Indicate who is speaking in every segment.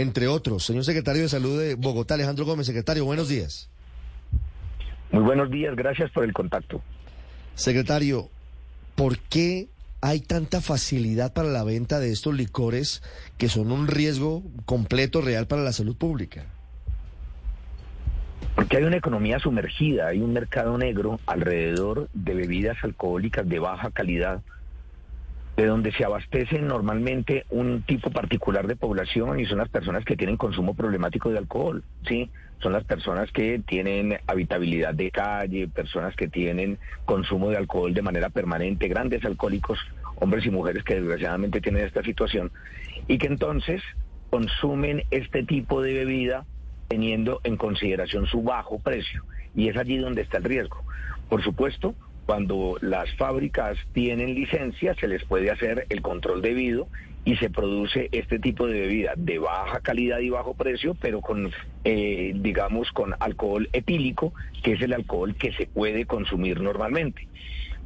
Speaker 1: entre otros. Señor secretario de Salud de Bogotá, Alejandro Gómez, secretario, buenos días.
Speaker 2: Muy buenos días, gracias por el contacto.
Speaker 1: Secretario, ¿por qué hay tanta facilidad para la venta de estos licores que son un riesgo completo real para la salud pública?
Speaker 2: Porque hay una economía sumergida, hay un mercado negro alrededor de bebidas alcohólicas de baja calidad, de donde se abastecen normalmente un tipo particular de población y son las personas que tienen consumo problemático de alcohol, ¿sí? Son las personas que tienen habitabilidad de calle, personas que tienen consumo de alcohol de manera permanente, grandes alcohólicos, hombres y mujeres que desgraciadamente tienen esta situación y que entonces consumen este tipo de bebida teniendo en consideración su bajo precio. Y es allí donde está el riesgo. Por supuesto, cuando las fábricas tienen licencia, se les puede hacer el control debido y se produce este tipo de bebida de baja calidad y bajo precio, pero con, eh, digamos, con alcohol etílico, que es el alcohol que se puede consumir normalmente.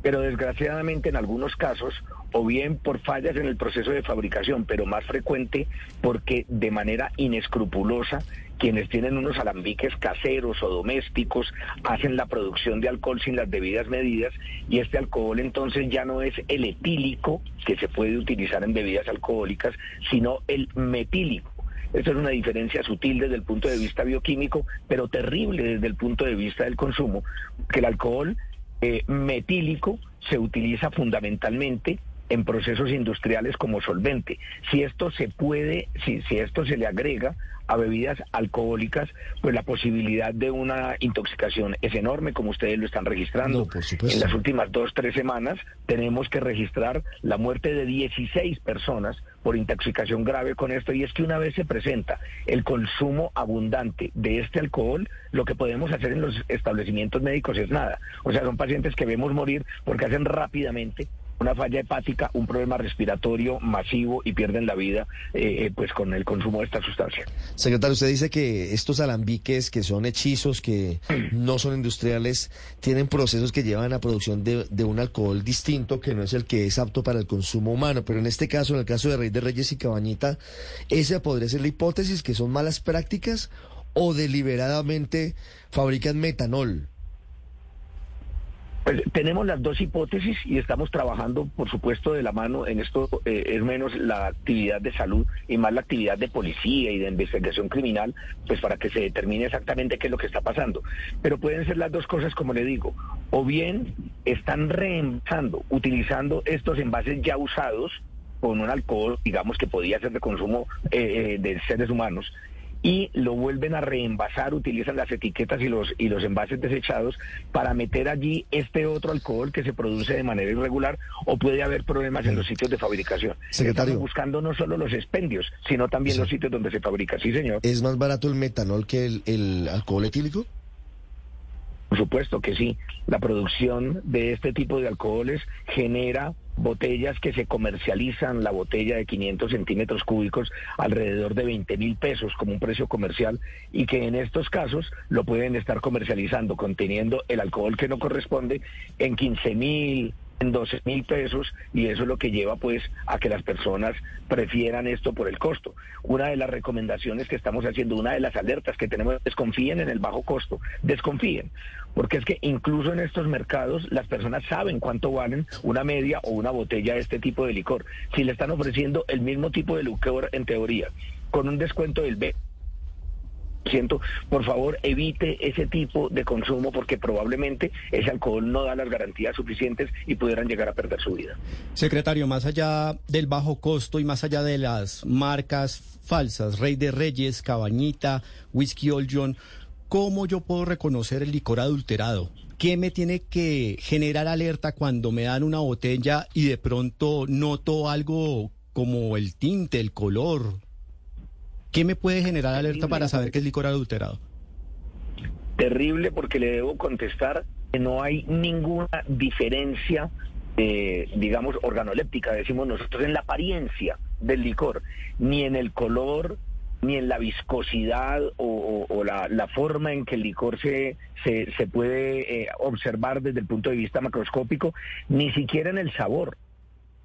Speaker 2: Pero desgraciadamente en algunos casos, o bien por fallas en el proceso de fabricación, pero más frecuente porque de manera inescrupulosa quienes tienen unos alambiques caseros o domésticos hacen la producción de alcohol sin las debidas medidas y este alcohol entonces ya no es el etílico que se puede utilizar en bebidas alcohólicas, sino el metílico. Esta es una diferencia sutil desde el punto de vista bioquímico, pero terrible desde el punto de vista del consumo, que el alcohol eh, metílico se utiliza fundamentalmente en procesos industriales como solvente. Si esto se puede, si, si esto se le agrega a bebidas alcohólicas, pues la posibilidad de una intoxicación es enorme, como ustedes lo están registrando. en las últimas dos, tres semanas tenemos que registrar la muerte de 16 personas por intoxicación grave con esto, y es que una vez se presenta el consumo abundante de este alcohol, lo que podemos hacer en los establecimientos médicos es nada. O sea, son pacientes que vemos morir porque hacen rápidamente una falla hepática, un problema respiratorio masivo y pierden la vida eh, eh, pues con el consumo de esta sustancia.
Speaker 1: Secretario, usted dice que estos alambiques que son hechizos, que no son industriales, tienen procesos que llevan a producción de, de, un alcohol distinto que no es el que es apto para el consumo humano. Pero en este caso, en el caso de Rey de Reyes y Cabañita, ¿esa podría ser la hipótesis que son malas prácticas o deliberadamente fabrican metanol?
Speaker 2: Pues tenemos las dos hipótesis y estamos trabajando, por supuesto, de la mano en esto, eh, es menos la actividad de salud y más la actividad de policía y de investigación criminal, pues para que se determine exactamente qué es lo que está pasando. Pero pueden ser las dos cosas, como le digo, o bien están reemplazando, utilizando estos envases ya usados con un alcohol, digamos que podía ser de consumo eh, eh, de seres humanos, y lo vuelven a reenvasar, utilizan las etiquetas y los, y los envases desechados para meter allí este otro alcohol que se produce de manera irregular o puede haber problemas en los sitios de fabricación.
Speaker 1: Secretario.
Speaker 2: Estamos buscando no solo los expendios, sino también los sitios donde se fabrica. Sí, señor.
Speaker 1: ¿Es más barato el metanol que el, el alcohol etílico?
Speaker 2: Por supuesto que sí. La producción de este tipo de alcoholes genera botellas que se comercializan, la botella de 500 centímetros cúbicos, alrededor de 20 mil pesos como un precio comercial y que en estos casos lo pueden estar comercializando conteniendo el alcohol que no corresponde en 15 mil, en 12 mil pesos y eso es lo que lleva pues a que las personas prefieran esto por el costo. Una de las recomendaciones que estamos haciendo, una de las alertas que tenemos, desconfíen en el bajo costo, desconfíen, porque es que incluso en estos mercados las personas saben cuánto valen una media o una botella de este tipo de licor. Si le están ofreciendo el mismo tipo de licor en teoría, con un descuento del B por favor evite ese tipo de consumo porque probablemente ese alcohol no da las garantías suficientes y pudieran llegar a perder su vida.
Speaker 3: Secretario, más allá del bajo costo y más allá de las marcas falsas, Rey de Reyes, Cabañita, Whisky Old John, ¿cómo yo puedo reconocer el licor adulterado? ¿Qué me tiene que generar alerta cuando me dan una botella y de pronto noto algo como el tinte, el color, ¿Qué me puede generar alerta para saber que es licor adulterado?
Speaker 2: Terrible porque le debo contestar que no hay ninguna diferencia, eh, digamos, organoléptica, decimos nosotros, en la apariencia del licor, ni en el color, ni en la viscosidad o, la, forma en que el licor se, se, puede eh, observar desde el punto de vista macroscópico, ni siquiera en el sabor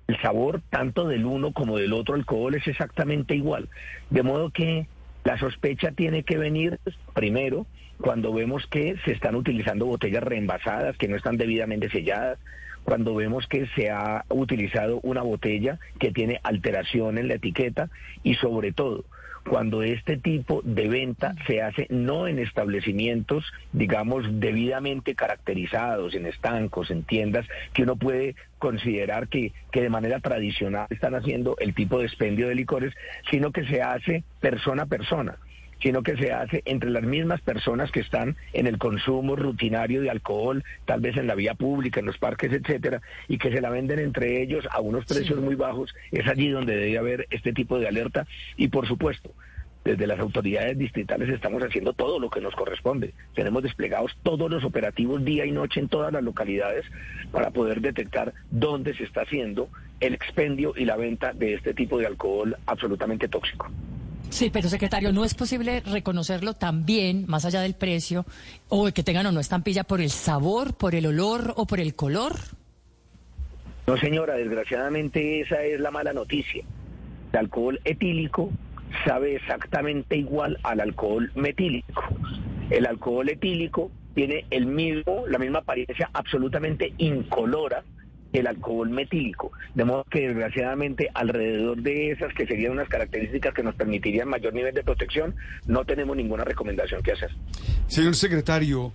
Speaker 2: el sabor tanto del uno como del otro alcohol es exactamente igual. De modo que La sospecha tiene que venir primero cuando vemos que se están utilizando botellas reenvasadas, que no están debidamente selladas, cuando vemos que se ha utilizado una botella que tiene alteración en la etiqueta y sobre todo cuando este tipo de venta se hace no en establecimientos, digamos, debidamente caracterizados, en estancos, en tiendas, que uno puede considerar que, que de manera tradicional están haciendo el tipo de expendio de licores, sino que se hace persona a persona sino que se hace entre las mismas personas que están en el consumo rutinario de alcohol, tal vez en la vía pública, en los parques, etcétera, y que se la venden entre ellos a unos precios muy bajos, es allí donde debe haber este tipo de alerta y por supuesto, desde las autoridades distritales estamos haciendo todo lo que nos corresponde. Tenemos desplegados todos los operativos día y noche en todas las localidades para poder detectar dónde se está haciendo el expendio y la venta de este tipo de alcohol absolutamente tóxico.
Speaker 4: Sí, pero secretario, ¿no es posible reconocerlo también, más allá del precio, o que tengan o no estampilla, por el sabor, por el olor o por el color?
Speaker 2: No, señora, desgraciadamente esa es la mala noticia. El alcohol etílico sabe exactamente igual al alcohol metílico. El alcohol etílico tiene el mismo, la misma apariencia absolutamente incolora el alcohol metílico. De modo que desgraciadamente alrededor de esas que serían unas características que nos permitirían mayor nivel de protección, no tenemos ninguna recomendación que hacer.
Speaker 5: Señor secretario,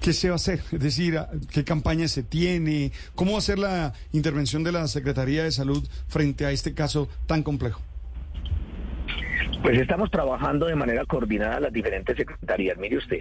Speaker 5: ¿qué se va a hacer? Es decir, ¿qué campaña se tiene? ¿Cómo va a ser la intervención de la Secretaría de Salud frente a este caso tan complejo?
Speaker 2: Pues estamos trabajando de manera coordinada las diferentes secretarías. Mire usted,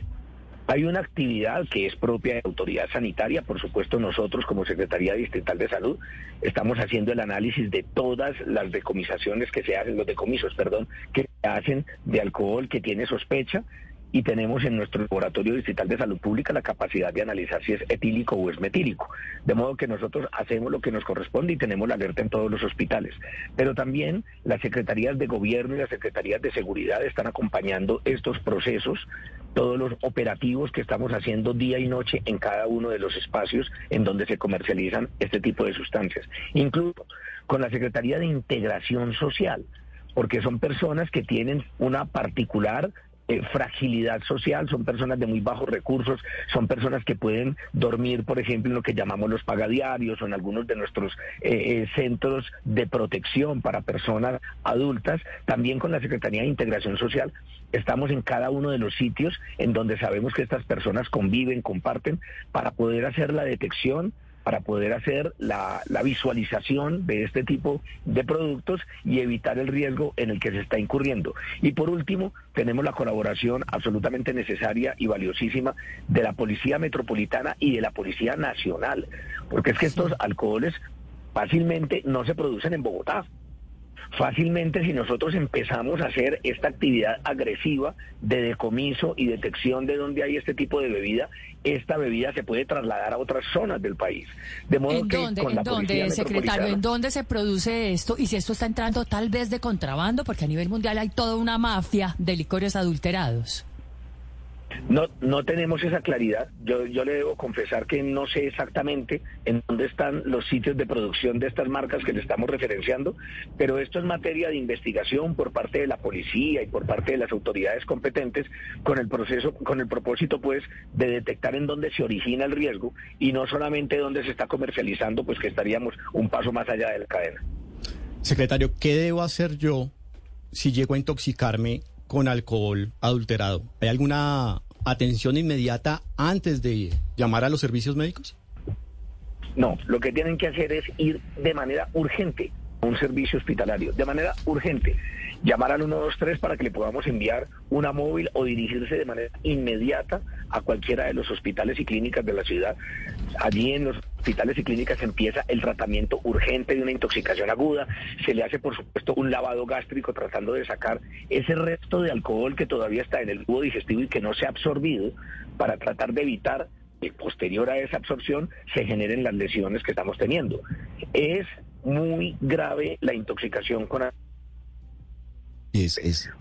Speaker 2: hay una actividad que es propia de autoridad sanitaria, por supuesto nosotros como Secretaría Distrital de Salud estamos haciendo el análisis de todas las decomisaciones que se hacen, los decomisos, perdón, que se hacen de alcohol que tiene sospecha y tenemos en nuestro laboratorio distrital de salud pública la capacidad de analizar si es etílico o es metílico. De modo que nosotros hacemos lo que nos corresponde y tenemos la alerta en todos los hospitales. Pero también las secretarías de gobierno y las secretarías de seguridad están acompañando estos procesos, todos los operativos que estamos haciendo día y noche en cada uno de los espacios en donde se comercializan este tipo de sustancias. Incluso con la Secretaría de Integración Social porque son personas que tienen una particular eh, fragilidad social, son personas de muy bajos recursos, son personas que pueden dormir, por ejemplo, en lo que llamamos los pagadiarios o en algunos de nuestros eh, eh, centros de protección para personas adultas. También con la Secretaría de Integración Social estamos en cada uno de los sitios en donde sabemos que estas personas conviven, comparten, para poder hacer la detección para poder hacer la, visualización de este tipo de productos y evitar el riesgo en el que se está incurriendo. Y por último, tenemos la colaboración absolutamente necesaria y valiosísima de la Policía Metropolitana y de la Policía Nacional, porque es que estos alcoholes fácilmente no se producen en Bogotá. Fácilmente si nosotros empezamos a hacer esta actividad agresiva de decomiso y detección de dónde hay este tipo de bebida, esta bebida se puede trasladar a otras zonas del país.
Speaker 4: De modo ¿En que dónde, ¿en dónde, secretario? ¿En dónde se produce esto? Y si esto está entrando tal vez de contrabando, porque a nivel mundial hay toda una mafia de licores adulterados.
Speaker 2: No, no tenemos esa claridad. Yo, yo le debo confesar que no sé exactamente en dónde están los sitios de producción de estas marcas que le estamos referenciando, pero esto es materia de investigación por parte de la policía y por parte de las autoridades competentes con el proceso, con el propósito pues de detectar en dónde se origina el riesgo y no solamente dónde se está comercializando, pues que estaríamos un paso más allá de la cadena.
Speaker 3: Secretario, ¿qué debo hacer yo si llego a intoxicarme con alcohol adulterado? ¿Hay alguna atención inmediata antes de llamar a los servicios médicos?
Speaker 2: No, lo que tienen que hacer es ir de manera urgente a un servicio hospitalario, de manera urgente llamar al 123 para que le podamos enviar una móvil o dirigirse de manera inmediata a cualquiera de los hospitales y clínicas de la ciudad. Allí en los hospitales y clínicas empieza el tratamiento urgente de una intoxicación aguda, se le hace por supuesto un lavado gástrico tratando de sacar ese resto de alcohol que todavía está en el tubo digestivo y que no se ha absorbido para tratar de evitar que posterior a esa absorción se generen las lesiones que estamos teniendo. Es muy grave la intoxicación con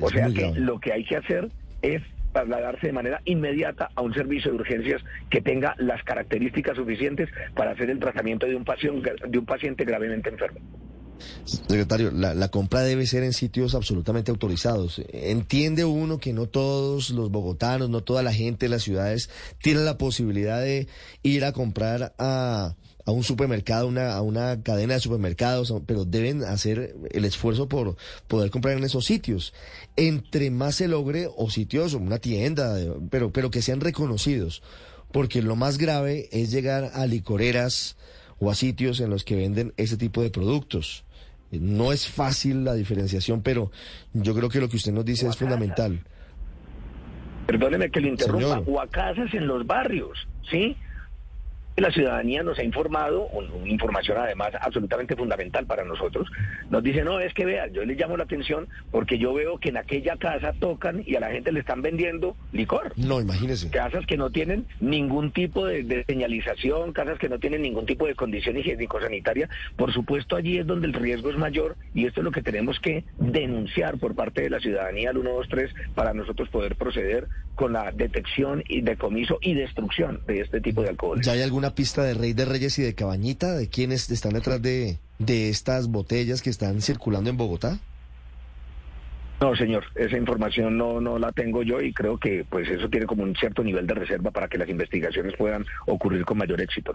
Speaker 2: o sea que lo que hay que hacer es trasladarse de manera inmediata a un servicio de urgencias que tenga las características suficientes para hacer el tratamiento de un paciente, de un paciente gravemente enfermo.
Speaker 1: Secretario, la, compra debe ser en sitios absolutamente autorizados. Entiende uno que no todos los bogotanos, no toda la gente de las ciudades tienen la posibilidad de ir a comprar a, a un supermercado, una, a una cadena de supermercados, pero deben hacer el esfuerzo por poder comprar en esos sitios. Entre más se logre, o sitios, o una tienda, pero, pero que sean reconocidos. Porque lo más grave es llegar a licoreras o a sitios en los que venden ese tipo de productos. No es fácil la diferenciación, pero yo creo que lo que usted nos dice es fundamental.
Speaker 2: Perdóneme que le interrumpa, casas en los barrios, ¿sí? La ciudadanía nos ha informado, una información además absolutamente fundamental para nosotros, nos dice, no, es que vean, yo les llamo la atención porque yo veo que en aquella casa tocan y a la gente le están vendiendo licor.
Speaker 1: No, imagínese.
Speaker 2: Casas que no tienen ningún tipo de, señalización, casas que no tienen ningún tipo de condición higiénico-sanitaria. Por supuesto, allí es donde el riesgo es mayor y esto es lo que tenemos que denunciar por parte de la ciudadanía al 123 para nosotros poder proceder con la detección y decomiso y destrucción de este tipo de alcohol.
Speaker 1: ¿Ya hay alguna pista de Rey de Reyes y de Cabañita? ¿De quiénes están detrás de, de estas botellas que están circulando en Bogotá?
Speaker 2: No, señor, esa información no, no la tengo yo y creo que pues eso tiene como un cierto nivel de reserva para que las investigaciones puedan ocurrir con mayor éxito.